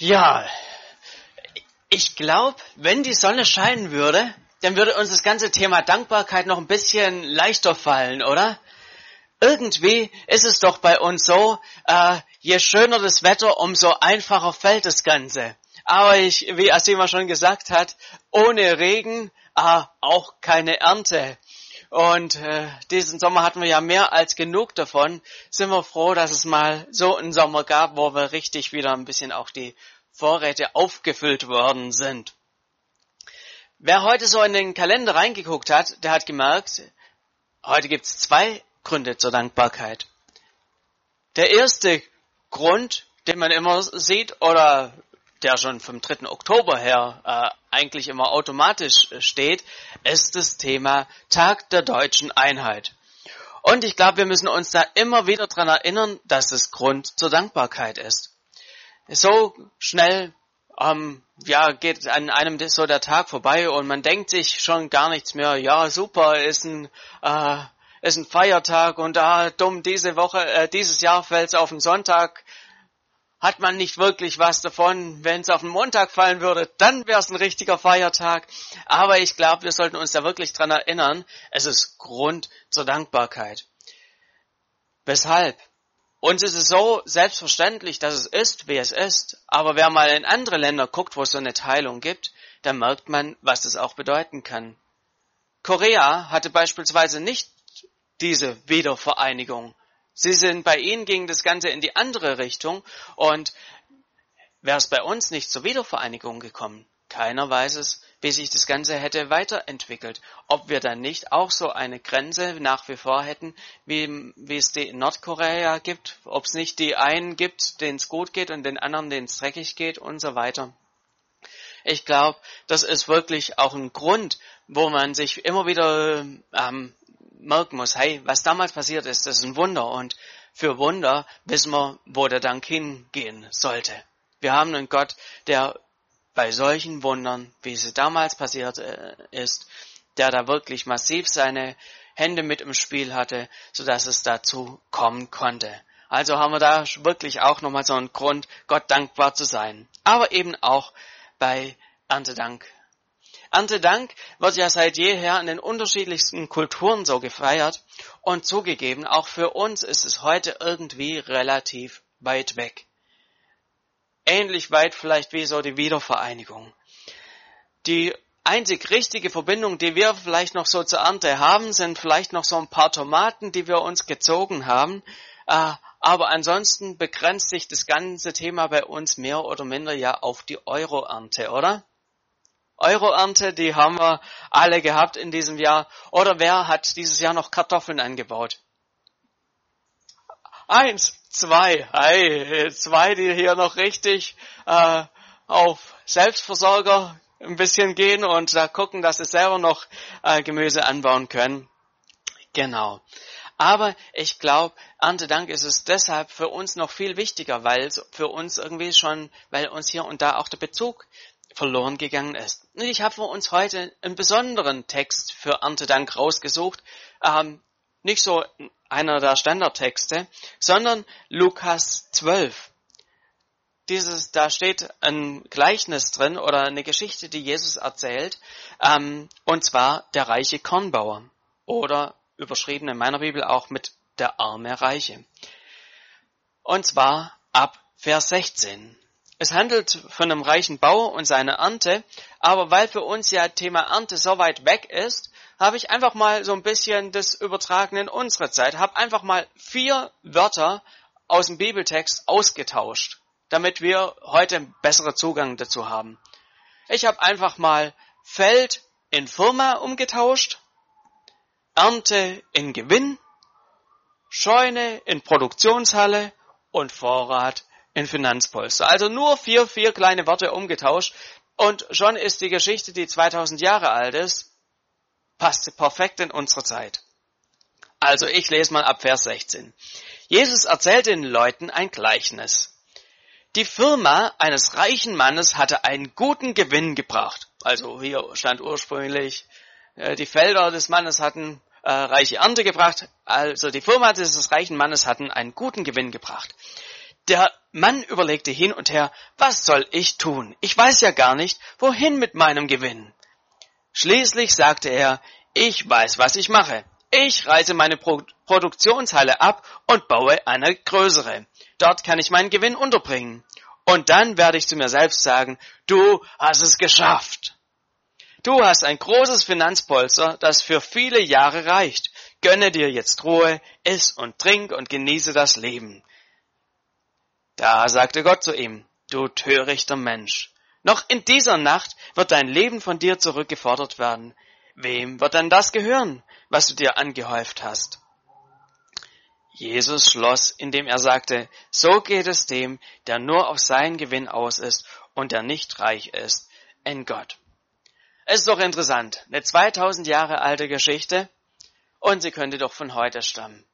Ja, ich glaube, wenn die Sonne scheinen würde, dann würde uns das ganze Thema Dankbarkeit noch ein bisschen leichter fallen, oder? Irgendwie ist es doch bei uns so, äh, je schöner das Wetter, umso einfacher fällt das Ganze. Aber ich, wie Asima schon gesagt hat, ohne Regen äh, auch keine Ernte. Und äh, diesen Sommer hatten wir ja mehr als genug davon. Sind wir froh, dass es mal so einen Sommer gab, wo wir richtig wieder ein bisschen auch die Vorräte aufgefüllt worden sind. Wer heute so in den Kalender reingeguckt hat, der hat gemerkt, heute gibt es zwei Gründe zur Dankbarkeit. Der erste Grund, den man immer sieht oder der schon vom 3. Oktober her äh, eigentlich immer automatisch steht, ist das Thema Tag der deutschen Einheit. Und ich glaube, wir müssen uns da immer wieder dran erinnern, dass es Grund zur Dankbarkeit ist. So schnell ähm, ja, geht an einem so der Tag vorbei und man denkt sich schon gar nichts mehr, ja super, ist ein, äh, ist ein Feiertag und ah, dumm, diese Woche, äh, dieses Jahr fällt es auf den Sonntag, hat man nicht wirklich was davon. Wenn es auf den Montag fallen würde, dann wäre es ein richtiger Feiertag. Aber ich glaube, wir sollten uns da wirklich dran erinnern, es ist Grund zur Dankbarkeit. Weshalb? Uns ist es so selbstverständlich, dass es ist, wie es ist. Aber wer mal in andere Länder guckt, wo es so eine Teilung gibt, dann merkt man, was das auch bedeuten kann. Korea hatte beispielsweise nicht diese Wiedervereinigung. Sie sind bei ihnen ging das Ganze in die andere Richtung und wäre es bei uns nicht zur Wiedervereinigung gekommen. Keiner weiß es, wie sich das Ganze hätte weiterentwickelt. Ob wir dann nicht auch so eine Grenze nach wie vor hätten, wie, wie es die in Nordkorea gibt, ob es nicht die einen gibt, denen es gut geht und den anderen, denen es dreckig geht und so weiter. Ich glaube, das ist wirklich auch ein Grund, wo man sich immer wieder ähm, merken muss, hey, was damals passiert ist, das ist ein Wunder und für Wunder wissen wir, wo der Dank hingehen sollte. Wir haben einen Gott, der bei solchen Wundern, wie es damals passiert äh, ist, der da wirklich massiv seine Hände mit im Spiel hatte, so dass es dazu kommen konnte. Also haben wir da wirklich auch nochmal so einen Grund, Gott dankbar zu sein. Aber eben auch bei Erntedank Erntedank wird ja seit jeher in den unterschiedlichsten Kulturen so gefeiert und zugegeben, auch für uns ist es heute irgendwie relativ weit weg. Ähnlich weit vielleicht wie so die Wiedervereinigung. Die einzig richtige Verbindung, die wir vielleicht noch so zur Ernte haben, sind vielleicht noch so ein paar Tomaten, die wir uns gezogen haben. Äh, aber ansonsten begrenzt sich das ganze Thema bei uns mehr oder minder ja auf die Euro-Ernte, oder? Euroernte, die haben wir alle gehabt in diesem Jahr. Oder wer hat dieses Jahr noch Kartoffeln angebaut? Eins, zwei, hey, zwei, die hier noch richtig äh, auf Selbstversorger ein bisschen gehen und da gucken, dass sie selber noch äh, Gemüse anbauen können. Genau. Aber ich glaube, Erntedank ist es deshalb für uns noch viel wichtiger, weil es für uns irgendwie schon, weil uns hier und da auch der Bezug verloren gegangen ist. Ich habe für uns heute einen besonderen Text für Erntedank rausgesucht. Ähm, nicht so einer der Standardtexte, sondern Lukas 12. Dieses, da steht ein Gleichnis drin oder eine Geschichte, die Jesus erzählt, ähm, und zwar der reiche Kornbauer oder überschrieben in meiner Bibel auch mit der arme Reiche. Und zwar ab Vers 16. Es handelt von einem reichen Bauer und seiner Ernte, aber weil für uns ja Thema Ernte so weit weg ist, habe ich einfach mal so ein bisschen das übertragen in unsere Zeit, habe einfach mal vier Wörter aus dem Bibeltext ausgetauscht, damit wir heute einen besseren Zugang dazu haben. Ich habe einfach mal Feld in Firma umgetauscht, Ernte in Gewinn, Scheune in Produktionshalle und Vorrat in Finanzpolster. Also nur vier, vier kleine Worte umgetauscht und schon ist die Geschichte, die 2000 Jahre alt ist, passt perfekt in unsere Zeit. Also ich lese mal ab Vers 16. Jesus erzählt den Leuten ein Gleichnis. Die Firma eines reichen Mannes hatte einen guten Gewinn gebracht. Also hier stand ursprünglich, äh, die Felder des Mannes hatten äh, reiche Ernte gebracht. Also die Firma dieses reichen Mannes hatten einen guten Gewinn gebracht. Der Mann überlegte hin und her, was soll ich tun? Ich weiß ja gar nicht, wohin mit meinem Gewinn. Schließlich sagte er, ich weiß, was ich mache. Ich reiße meine Pro Produktionshalle ab und baue eine größere. Dort kann ich meinen Gewinn unterbringen. Und dann werde ich zu mir selbst sagen, du hast es geschafft. Du hast ein großes Finanzpolster, das für viele Jahre reicht. Gönne dir jetzt Ruhe, iss und trink und genieße das Leben. Da sagte Gott zu ihm, du törichter Mensch, noch in dieser Nacht wird dein Leben von dir zurückgefordert werden. Wem wird dann das gehören, was du dir angehäuft hast? Jesus schloss, indem er sagte, so geht es dem, der nur auf seinen Gewinn aus ist und der nicht reich ist in Gott. Es ist doch interessant, eine 2000 Jahre alte Geschichte und sie könnte doch von heute stammen.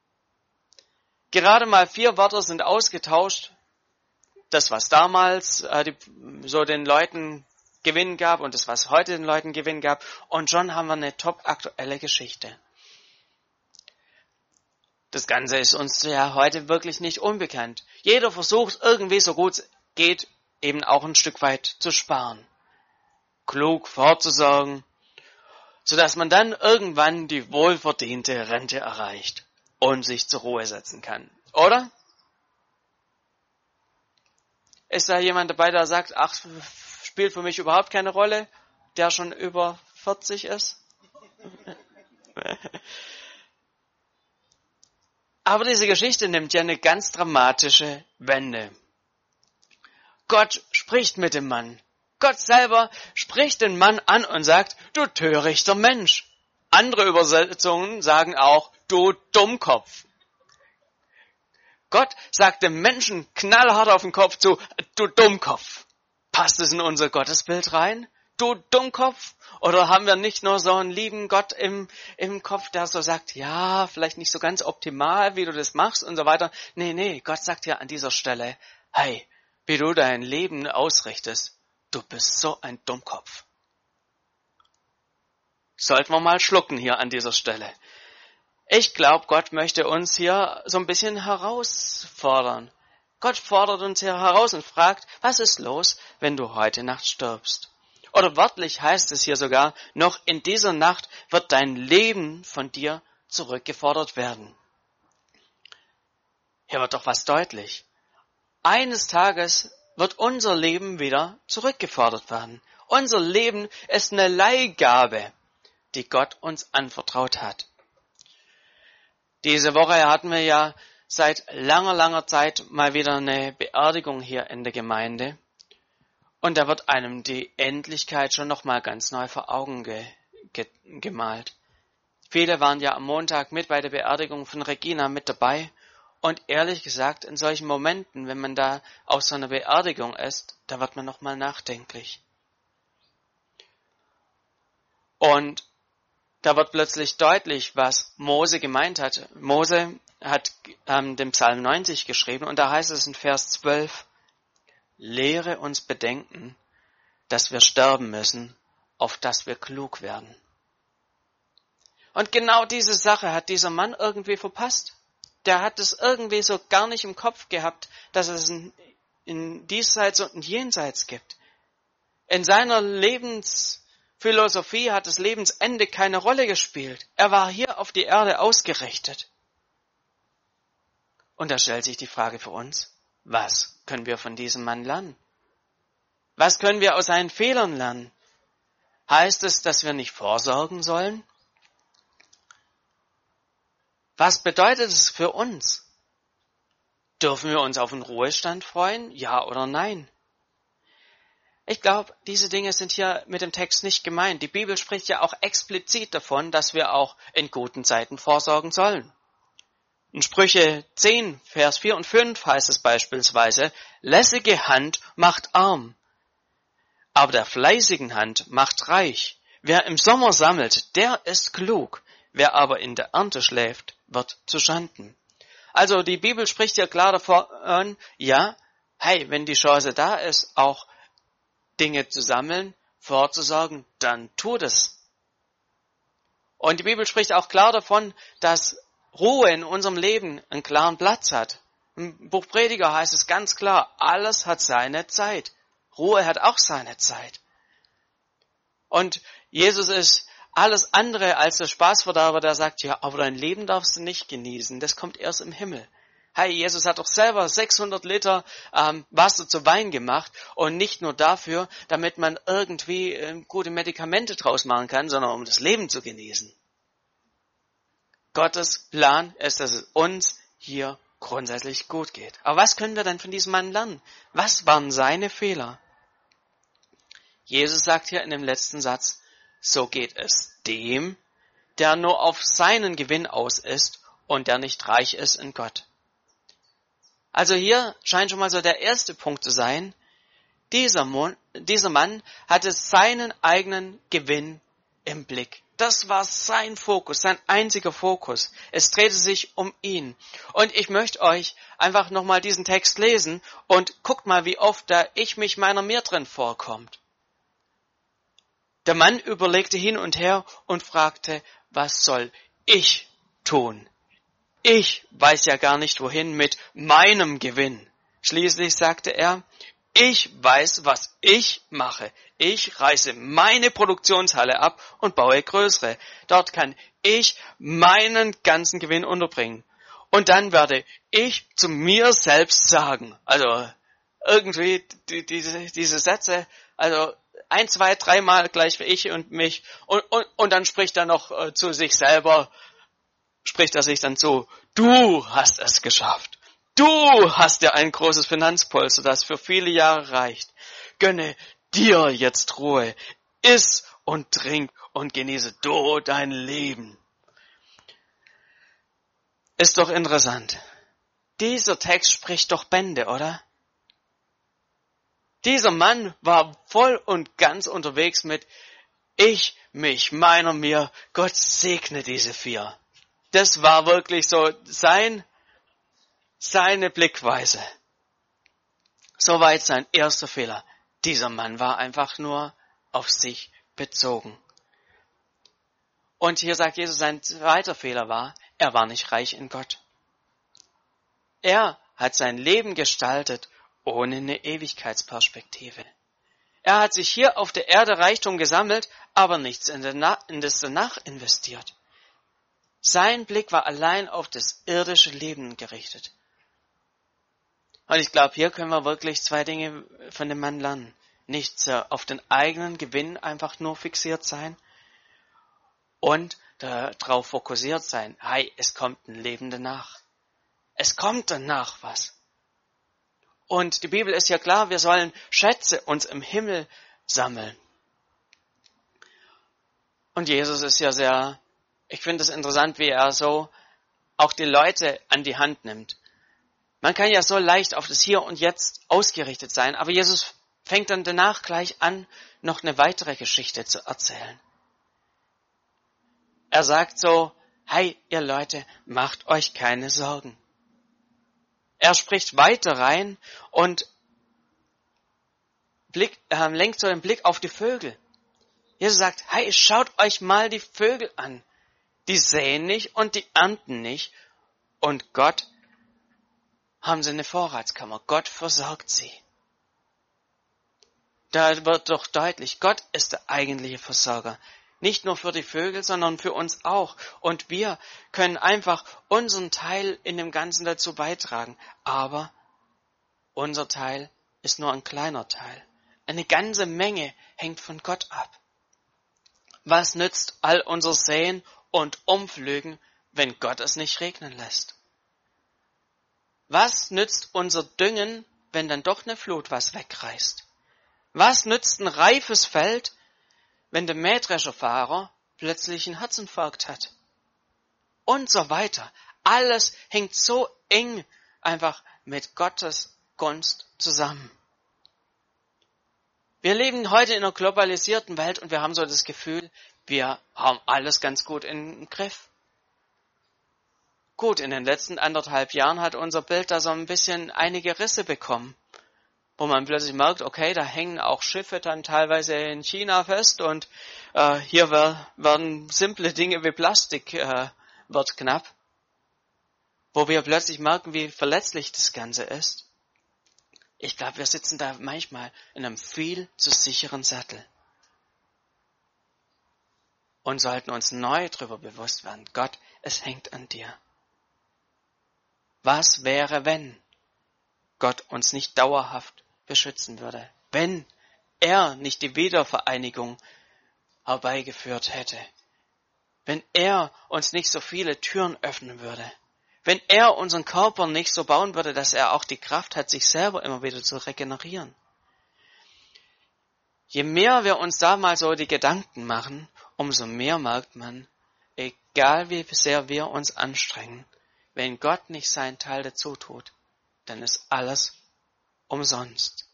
Gerade mal vier Wörter sind ausgetauscht das, was damals äh, die, so den Leuten Gewinn gab und das, was heute den Leuten Gewinn gab. Und schon haben wir eine top aktuelle Geschichte. Das Ganze ist uns ja heute wirklich nicht unbekannt. Jeder versucht irgendwie so gut es geht, eben auch ein Stück weit zu sparen. Klug vorzusorgen, sodass man dann irgendwann die wohlverdiente Rente erreicht und sich zur Ruhe setzen kann. Oder? Ist da jemand dabei, der sagt, ach, spielt für mich überhaupt keine Rolle, der schon über 40 ist? Aber diese Geschichte nimmt ja eine ganz dramatische Wende. Gott spricht mit dem Mann. Gott selber spricht den Mann an und sagt, du törichter Mensch. Andere Übersetzungen sagen auch, du Dummkopf. Gott sagt dem Menschen knallhart auf den Kopf zu, du Dummkopf. Passt es in unser Gottesbild rein? Du Dummkopf? Oder haben wir nicht nur so einen lieben Gott im, im Kopf, der so sagt, ja, vielleicht nicht so ganz optimal, wie du das machst und so weiter. Nee, nee, Gott sagt ja an dieser Stelle, hey, wie du dein Leben ausrichtest, du bist so ein Dummkopf. Sollten wir mal schlucken hier an dieser Stelle. Ich glaube, Gott möchte uns hier so ein bisschen herausfordern. Gott fordert uns hier heraus und fragt, was ist los, wenn du heute Nacht stirbst? Oder wörtlich heißt es hier sogar, noch in dieser Nacht wird dein Leben von dir zurückgefordert werden. Hier wird doch was deutlich. Eines Tages wird unser Leben wieder zurückgefordert werden. Unser Leben ist eine Leihgabe, die Gott uns anvertraut hat. Diese Woche hatten wir ja seit langer, langer Zeit mal wieder eine Beerdigung hier in der Gemeinde. Und da wird einem die Endlichkeit schon nochmal ganz neu vor Augen ge ge gemalt. Viele waren ja am Montag mit bei der Beerdigung von Regina mit dabei. Und ehrlich gesagt, in solchen Momenten, wenn man da auf so einer Beerdigung ist, da wird man nochmal nachdenklich. Und da wird plötzlich deutlich, was Mose gemeint hat. Mose hat ähm, den Psalm 90 geschrieben und da heißt es in Vers 12, lehre uns bedenken, dass wir sterben müssen, auf dass wir klug werden. Und genau diese Sache hat dieser Mann irgendwie verpasst. Der hat es irgendwie so gar nicht im Kopf gehabt, dass es in, in diesseits und in jenseits gibt. In seiner Lebens Philosophie hat das Lebensende keine Rolle gespielt. Er war hier auf die Erde ausgerichtet. Und da stellt sich die Frage für uns, was können wir von diesem Mann lernen? Was können wir aus seinen Fehlern lernen? Heißt es, dass wir nicht vorsorgen sollen? Was bedeutet es für uns? Dürfen wir uns auf den Ruhestand freuen? Ja oder nein? Ich glaube, diese Dinge sind hier mit dem Text nicht gemeint. Die Bibel spricht ja auch explizit davon, dass wir auch in guten Zeiten vorsorgen sollen. In Sprüche 10, Vers 4 und 5 heißt es beispielsweise, lässige Hand macht arm, aber der fleißigen Hand macht reich. Wer im Sommer sammelt, der ist klug, wer aber in der Ernte schläft, wird zu Schanden. Also die Bibel spricht ja klar davon, ja, hey, wenn die Chance da ist, auch Dinge zu sammeln, vorzusorgen, dann tu das. Und die Bibel spricht auch klar davon, dass Ruhe in unserem Leben einen klaren Platz hat. Im Buch Prediger heißt es ganz klar, alles hat seine Zeit. Ruhe hat auch seine Zeit. Und Jesus ist alles andere als der Spaßverderber, der sagt, ja, aber dein Leben darfst du nicht genießen, das kommt erst im Himmel. Hey, Jesus hat doch selber 600 Liter ähm, Wasser zu Wein gemacht und nicht nur dafür, damit man irgendwie äh, gute Medikamente draus machen kann, sondern um das Leben zu genießen. Gottes Plan ist, dass es uns hier grundsätzlich gut geht. Aber was können wir denn von diesem Mann lernen? Was waren seine Fehler? Jesus sagt hier in dem letzten Satz, so geht es dem, der nur auf seinen Gewinn aus ist und der nicht reich ist in Gott. Also hier scheint schon mal so der erste Punkt zu sein. Dieser Mann, dieser Mann hatte seinen eigenen Gewinn im Blick. Das war sein Fokus, sein einziger Fokus. Es drehte sich um ihn. Und ich möchte euch einfach nochmal diesen Text lesen und guckt mal, wie oft da ich mich meiner mir drin vorkommt. Der Mann überlegte hin und her und fragte, was soll ich tun? Ich weiß ja gar nicht wohin mit meinem Gewinn. Schließlich sagte er, ich weiß, was ich mache. Ich reiße meine Produktionshalle ab und baue größere. Dort kann ich meinen ganzen Gewinn unterbringen. Und dann werde ich zu mir selbst sagen, also irgendwie die, diese, diese Sätze, also ein, zwei, dreimal gleich wie ich und mich und, und, und dann spricht er noch äh, zu sich selber, spricht er sich dann zu, du hast es geschafft. Du hast ja ein großes Finanzpolster, das für viele Jahre reicht. Gönne dir jetzt Ruhe. Iss und trink und genieße du dein Leben. Ist doch interessant. Dieser Text spricht doch Bände, oder? Dieser Mann war voll und ganz unterwegs mit ich, mich, meiner, mir, Gott segne diese vier das war wirklich so sein, seine Blickweise. Soweit sein erster Fehler. Dieser Mann war einfach nur auf sich bezogen. Und hier sagt Jesus, sein zweiter Fehler war, er war nicht reich in Gott. Er hat sein Leben gestaltet ohne eine Ewigkeitsperspektive. Er hat sich hier auf der Erde Reichtum gesammelt, aber nichts in, das danach investiert. Sein Blick war allein auf das irdische Leben gerichtet. Und ich glaube, hier können wir wirklich zwei Dinge von dem Mann lernen. Nicht auf den eigenen Gewinn einfach nur fixiert sein und darauf fokussiert sein. Hey, es kommt ein Leben danach. Es kommt danach was. Und die Bibel ist ja klar, wir sollen Schätze uns im Himmel sammeln. Und Jesus ist ja sehr ich finde es interessant, wie er so auch die Leute an die Hand nimmt. Man kann ja so leicht auf das Hier und Jetzt ausgerichtet sein, aber Jesus fängt dann danach gleich an, noch eine weitere Geschichte zu erzählen. Er sagt so, hey ihr Leute, macht euch keine Sorgen. Er spricht weiter rein und Blick, äh, lenkt so den Blick auf die Vögel. Jesus sagt, hey, schaut euch mal die Vögel an die säen nicht und die ernten nicht. Und Gott haben sie eine Vorratskammer. Gott versorgt sie. Da wird doch deutlich, Gott ist der eigentliche Versorger. Nicht nur für die Vögel, sondern für uns auch. Und wir können einfach unseren Teil in dem Ganzen dazu beitragen. Aber unser Teil ist nur ein kleiner Teil. Eine ganze Menge hängt von Gott ab. Was nützt all unser Säen und umflügen, wenn Gott es nicht regnen lässt? Was nützt unser Düngen, wenn dann doch eine Flut was wegreißt? Was nützt ein reifes Feld, wenn der Mähdrescherfahrer plötzlich einen Herzinfarkt hat? Und so weiter. Alles hängt so eng einfach mit Gottes Gunst zusammen. Wir leben heute in einer globalisierten Welt und wir haben so das Gefühl, wir haben alles ganz gut im Griff. Gut, in den letzten anderthalb Jahren hat unser Bild da so ein bisschen einige Risse bekommen, wo man plötzlich merkt, okay, da hängen auch Schiffe dann teilweise in China fest und äh, hier werden simple Dinge wie Plastik äh, wird knapp. wo wir plötzlich merken, wie verletzlich das Ganze ist. Ich glaube, wir sitzen da manchmal in einem viel zu sicheren Sattel und sollten uns neu darüber bewusst werden. Gott, es hängt an dir. Was wäre, wenn Gott uns nicht dauerhaft beschützen würde? Wenn er nicht die Wiedervereinigung herbeigeführt hätte? Wenn er uns nicht so viele Türen öffnen würde? Wenn er unseren Körper nicht so bauen würde, dass er auch die Kraft hat, sich selber immer wieder zu regenerieren? Je mehr wir uns da mal so die Gedanken machen, umso mehr merkt man, egal wie sehr wir uns anstrengen, wenn Gott nicht seinen Teil dazu tut, dann ist alles umsonst.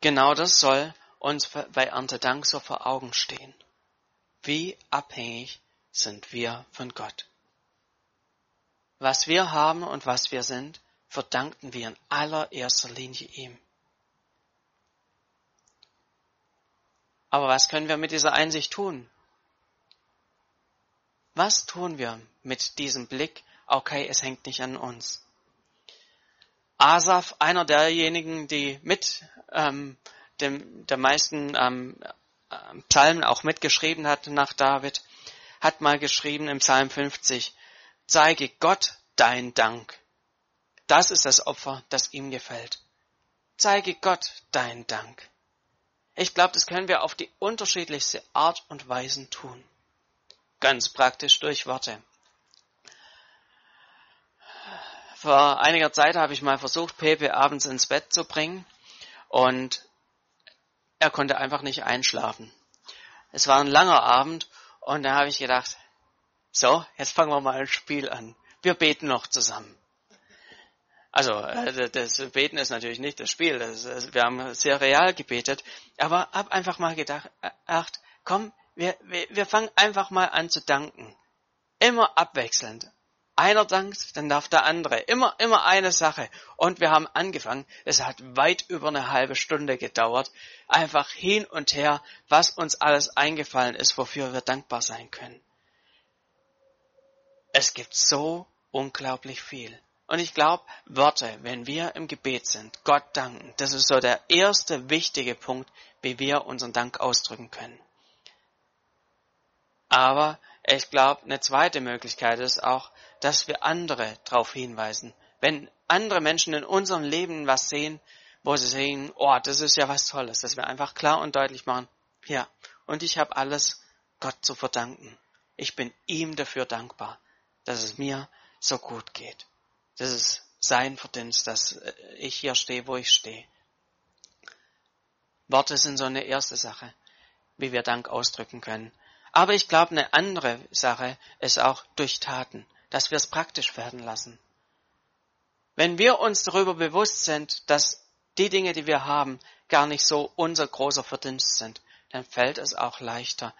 Genau das soll uns bei Erntedank so vor Augen stehen. Wie abhängig sind wir von Gott? Was wir haben und was wir sind, verdanken wir in allererster Linie ihm. Aber was können wir mit dieser Einsicht tun? Was tun wir mit diesem Blick, okay, es hängt nicht an uns? Asaf, einer derjenigen, die mit ähm, dem, der meisten ähm, Psalmen auch mitgeschrieben hat nach David, hat mal geschrieben im Psalm 50, zeige Gott dein Dank. Das ist das Opfer, das ihm gefällt. Zeige Gott dein Dank. Ich glaube, das können wir auf die unterschiedlichste Art und Weise tun. Ganz praktisch durch Worte. Vor einiger Zeit habe ich mal versucht, Pepe abends ins Bett zu bringen und er konnte einfach nicht einschlafen. Es war ein langer Abend und da habe ich gedacht, so, jetzt fangen wir mal ein Spiel an. Wir beten noch zusammen. Also äh, das Beten ist natürlich nicht das Spiel. Das, wir haben sehr real gebetet, aber hab einfach mal gedacht, ach, komm, wir, wir, wir fangen einfach mal an zu danken. Immer abwechselnd. Einer dankt, dann darf der andere. Immer, immer eine Sache. Und wir haben angefangen. Es hat weit über eine halbe Stunde gedauert. Einfach hin und her, was uns alles eingefallen ist, wofür wir dankbar sein können. Es gibt so unglaublich viel. Und ich glaube, Worte, wenn wir im Gebet sind, Gott danken, das ist so der erste wichtige Punkt, wie wir unseren Dank ausdrücken können. Aber ich glaube, eine zweite Möglichkeit ist auch, dass wir andere darauf hinweisen. Wenn andere Menschen in unserem Leben was sehen, wo sie sehen, oh, das ist ja was Tolles, dass wir einfach klar und deutlich machen, ja, und ich habe alles Gott zu verdanken. Ich bin ihm dafür dankbar, dass es mir so gut geht. Das ist sein Verdienst, dass äh, ich hier stehe, wo ich stehe. Worte sind so eine erste Sache, wie wir Dank ausdrücken können. Aber ich glaube, eine andere Sache ist auch durch Taten, dass wir es praktisch werden lassen. Wenn wir uns darüber bewusst sind, dass die Dinge, die wir haben, gar nicht so unser großer Verdienst sind, dann fällt es auch leichter,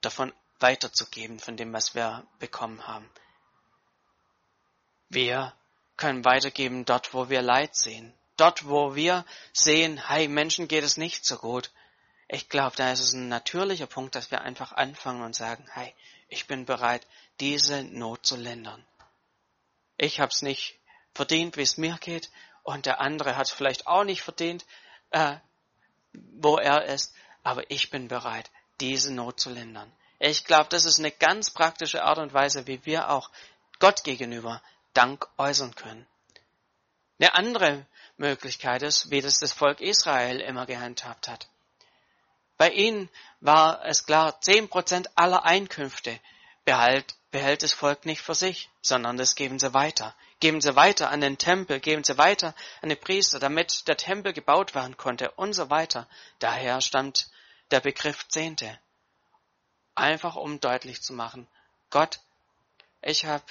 davon weiterzugeben, von dem, was wir bekommen haben. Wir können weitergeben dort, wo wir Leid sehen. Dort, wo wir sehen, hey, Menschen geht es nicht so gut. Ich glaube, da ist es ein natürlicher Punkt, dass wir einfach anfangen und sagen, hey, ich bin bereit, diese Not zu lindern. Ich habe es nicht verdient, wie es mir geht, und der andere hat es vielleicht auch nicht verdient, äh, wo er ist, aber ich bin bereit, diese Not zu lindern. Ich glaube, das ist eine ganz praktische Art und Weise, wie wir auch Gott gegenüber Dank äußern können. Eine andere Möglichkeit ist, wie das das Volk Israel immer gehandhabt hat. Bei ihnen war es klar, zehn Prozent aller Einkünfte behält, behält das Volk nicht für sich, sondern das geben sie weiter. Geben sie weiter an den Tempel, geben sie weiter an die Priester, damit der Tempel gebaut werden konnte und so weiter. Daher stammt der Begriff Zehnte. Einfach um deutlich zu machen, Gott, ich habe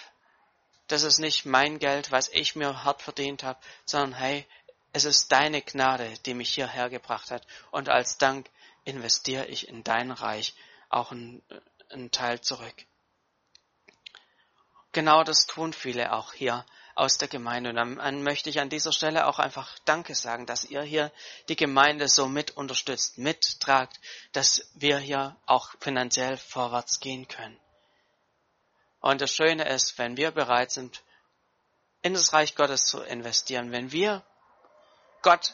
das ist nicht mein Geld, was ich mir hart verdient habe, sondern hey, es ist deine Gnade, die mich hierher gebracht hat. Und als Dank investiere ich in dein Reich auch einen, einen Teil zurück. Genau das tun viele auch hier aus der Gemeinde. Und dann möchte ich an dieser Stelle auch einfach Danke sagen, dass ihr hier die Gemeinde so mit unterstützt, mittragt, dass wir hier auch finanziell vorwärts gehen können. Und das Schöne ist, wenn wir bereit sind, in das Reich Gottes zu investieren, wenn wir Gott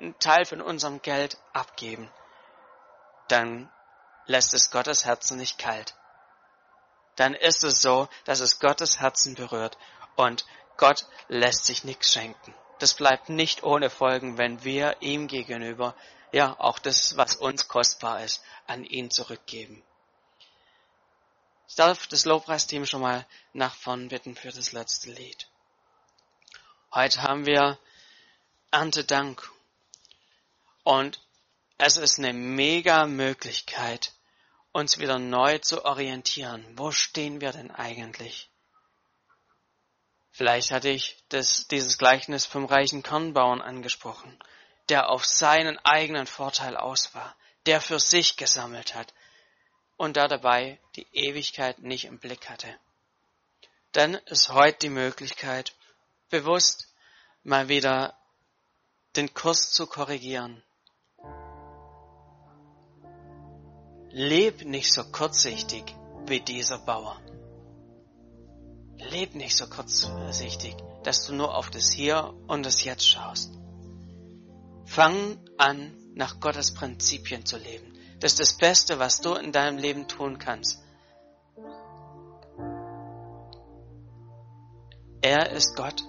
einen Teil von unserem Geld abgeben, dann lässt es Gottes Herzen nicht kalt. Dann ist es so, dass es Gottes Herzen berührt und Gott lässt sich nichts schenken. Das bleibt nicht ohne Folgen, wenn wir ihm gegenüber ja auch das, was uns kostbar ist, an ihn zurückgeben. Ich darf das Lobpreisteam schon mal nach vorn bitten für das letzte Lied. Heute haben wir Erntedank. Und es ist eine mega Möglichkeit, uns wieder neu zu orientieren. Wo stehen wir denn eigentlich? Vielleicht hatte ich das, dieses Gleichnis vom reichen Kornbauern angesprochen, der auf seinen eigenen Vorteil aus war, der für sich gesammelt hat und da dabei die Ewigkeit nicht im Blick hatte. Dann ist heute die Möglichkeit, bewusst mal wieder den Kurs zu korrigieren. Leb nicht so kurzsichtig wie dieser Bauer. Leb nicht so kurzsichtig, dass du nur auf das Hier und das Jetzt schaust. Fang an, nach Gottes Prinzipien zu leben. Das ist das Beste, was du in deinem Leben tun kannst. Er ist Gott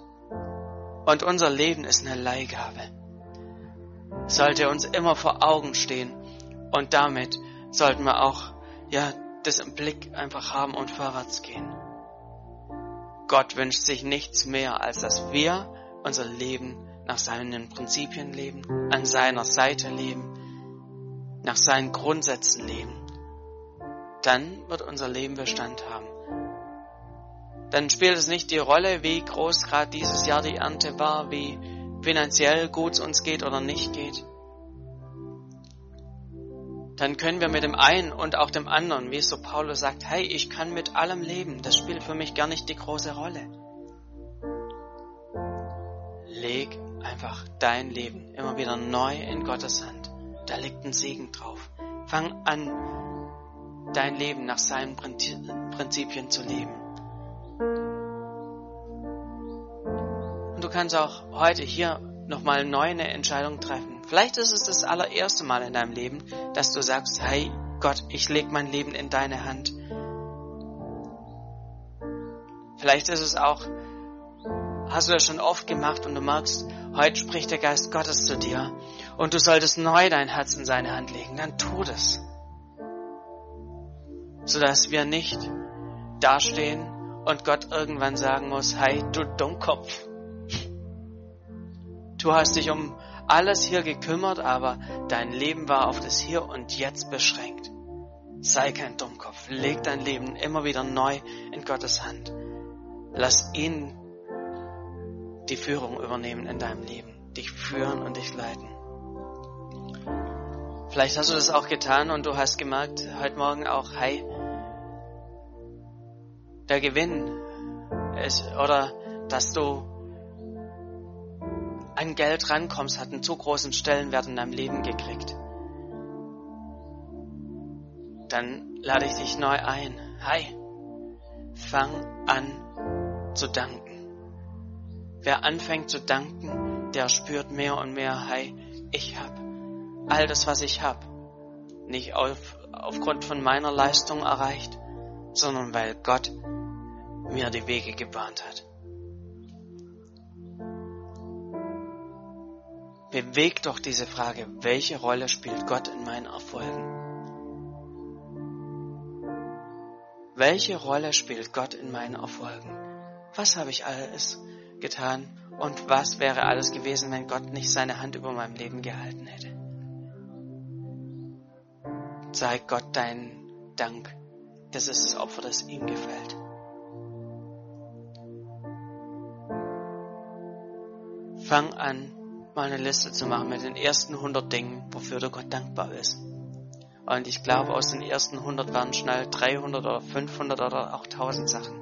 und unser Leben ist eine Leihgabe. Sollte uns immer vor Augen stehen und damit sollten wir auch ja das im Blick einfach haben und vorwärts gehen. Gott wünscht sich nichts mehr, als dass wir unser Leben nach seinen Prinzipien leben, an seiner Seite leben, nach seinen Grundsätzen leben. Dann wird unser Leben Bestand haben. Dann spielt es nicht die Rolle, wie groß gerade dieses Jahr die Ernte war, wie finanziell gut es uns geht oder nicht geht dann können wir mit dem einen und auch dem anderen, wie es so Paulus sagt, hey, ich kann mit allem leben, das spielt für mich gar nicht die große Rolle. Leg einfach dein Leben immer wieder neu in Gottes Hand. Da liegt ein Segen drauf. Fang an, dein Leben nach seinen Prinzipien zu leben. Und du kannst auch heute hier nochmal neu eine Entscheidung treffen. Vielleicht ist es das allererste Mal in deinem Leben, dass du sagst, hey Gott, ich leg mein Leben in deine Hand. Vielleicht ist es auch, hast du das schon oft gemacht und du merkst, heute spricht der Geist Gottes zu dir und du solltest neu dein Herz in seine Hand legen, dann tu das. Sodass wir nicht dastehen und Gott irgendwann sagen muss, hey, du Dummkopf, Du hast dich um alles hier gekümmert, aber dein Leben war auf das Hier und Jetzt beschränkt. Sei kein Dummkopf. Leg dein Leben immer wieder neu in Gottes Hand. Lass ihn die Führung übernehmen in deinem Leben, dich führen und dich leiten. Vielleicht hast du das auch getan und du hast gemerkt heute Morgen auch, hey, der Gewinn ist, oder dass du an Geld rankommst, hat einen zu großen Stellenwert in deinem Leben gekriegt. Dann lade ich dich neu ein. Hi, fang an zu danken. Wer anfängt zu danken, der spürt mehr und mehr, hi, ich hab all das, was ich hab, nicht auf, aufgrund von meiner Leistung erreicht, sondern weil Gott mir die Wege gebahnt hat. Bewegt doch diese Frage, welche Rolle spielt Gott in meinen Erfolgen? Welche Rolle spielt Gott in meinen Erfolgen? Was habe ich alles getan und was wäre alles gewesen, wenn Gott nicht seine Hand über meinem Leben gehalten hätte? Zeig Gott deinen Dank. Das ist das Opfer, das ihm gefällt. Fang an, mal eine Liste zu machen mit den ersten 100 Dingen, wofür du Gott dankbar bist. Und ich glaube, aus den ersten 100 waren schnell 300 oder 500 oder auch 1000 Sachen.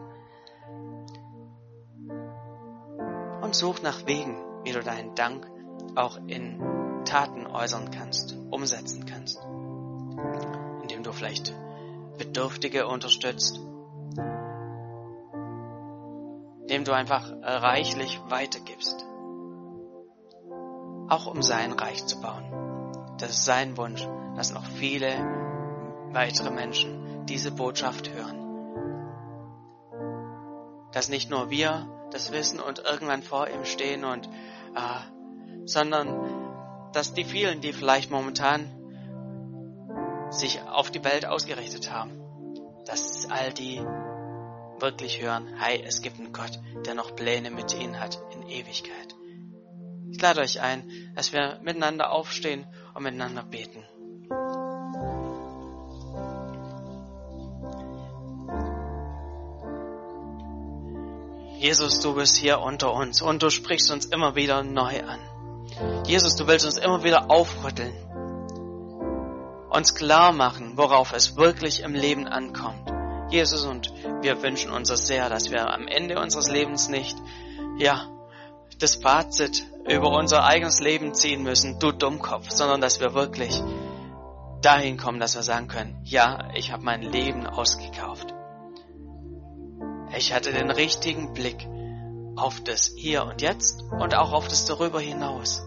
Und such nach Wegen, wie du deinen Dank auch in Taten äußern kannst, umsetzen kannst. Indem du vielleicht Bedürftige unterstützt, dem du einfach reichlich weitergibst. Auch um sein Reich zu bauen. Das ist sein Wunsch, dass noch viele weitere Menschen diese Botschaft hören. Dass nicht nur wir das wissen und irgendwann vor ihm stehen und, äh, sondern dass die vielen, die vielleicht momentan sich auf die Welt ausgerichtet haben, dass all die wirklich hören, hey, es gibt einen Gott, der noch Pläne mit ihnen hat in Ewigkeit. Ich lade euch ein, dass wir miteinander aufstehen und miteinander beten. Jesus, du bist hier unter uns und du sprichst uns immer wieder neu an. Jesus, du willst uns immer wieder aufrütteln, uns klar machen, worauf es wirklich im Leben ankommt. Jesus, und wir wünschen uns das sehr, dass wir am Ende unseres Lebens nicht, ja, das Fazit über unser eigenes Leben ziehen müssen, du Dummkopf, sondern dass wir wirklich dahin kommen, dass wir sagen können, ja, ich habe mein Leben ausgekauft. Ich hatte den richtigen Blick auf das Hier und Jetzt und auch auf das darüber hinaus.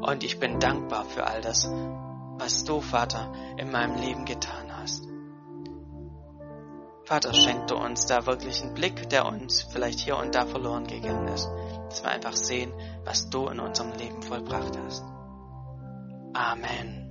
Und ich bin dankbar für all das, was du, Vater, in meinem Leben getan hast. Vater, schenk du uns da wirklich einen Blick, der uns vielleicht hier und da verloren gegangen ist, dass wir einfach sehen, was du in unserem Leben vollbracht hast. Amen.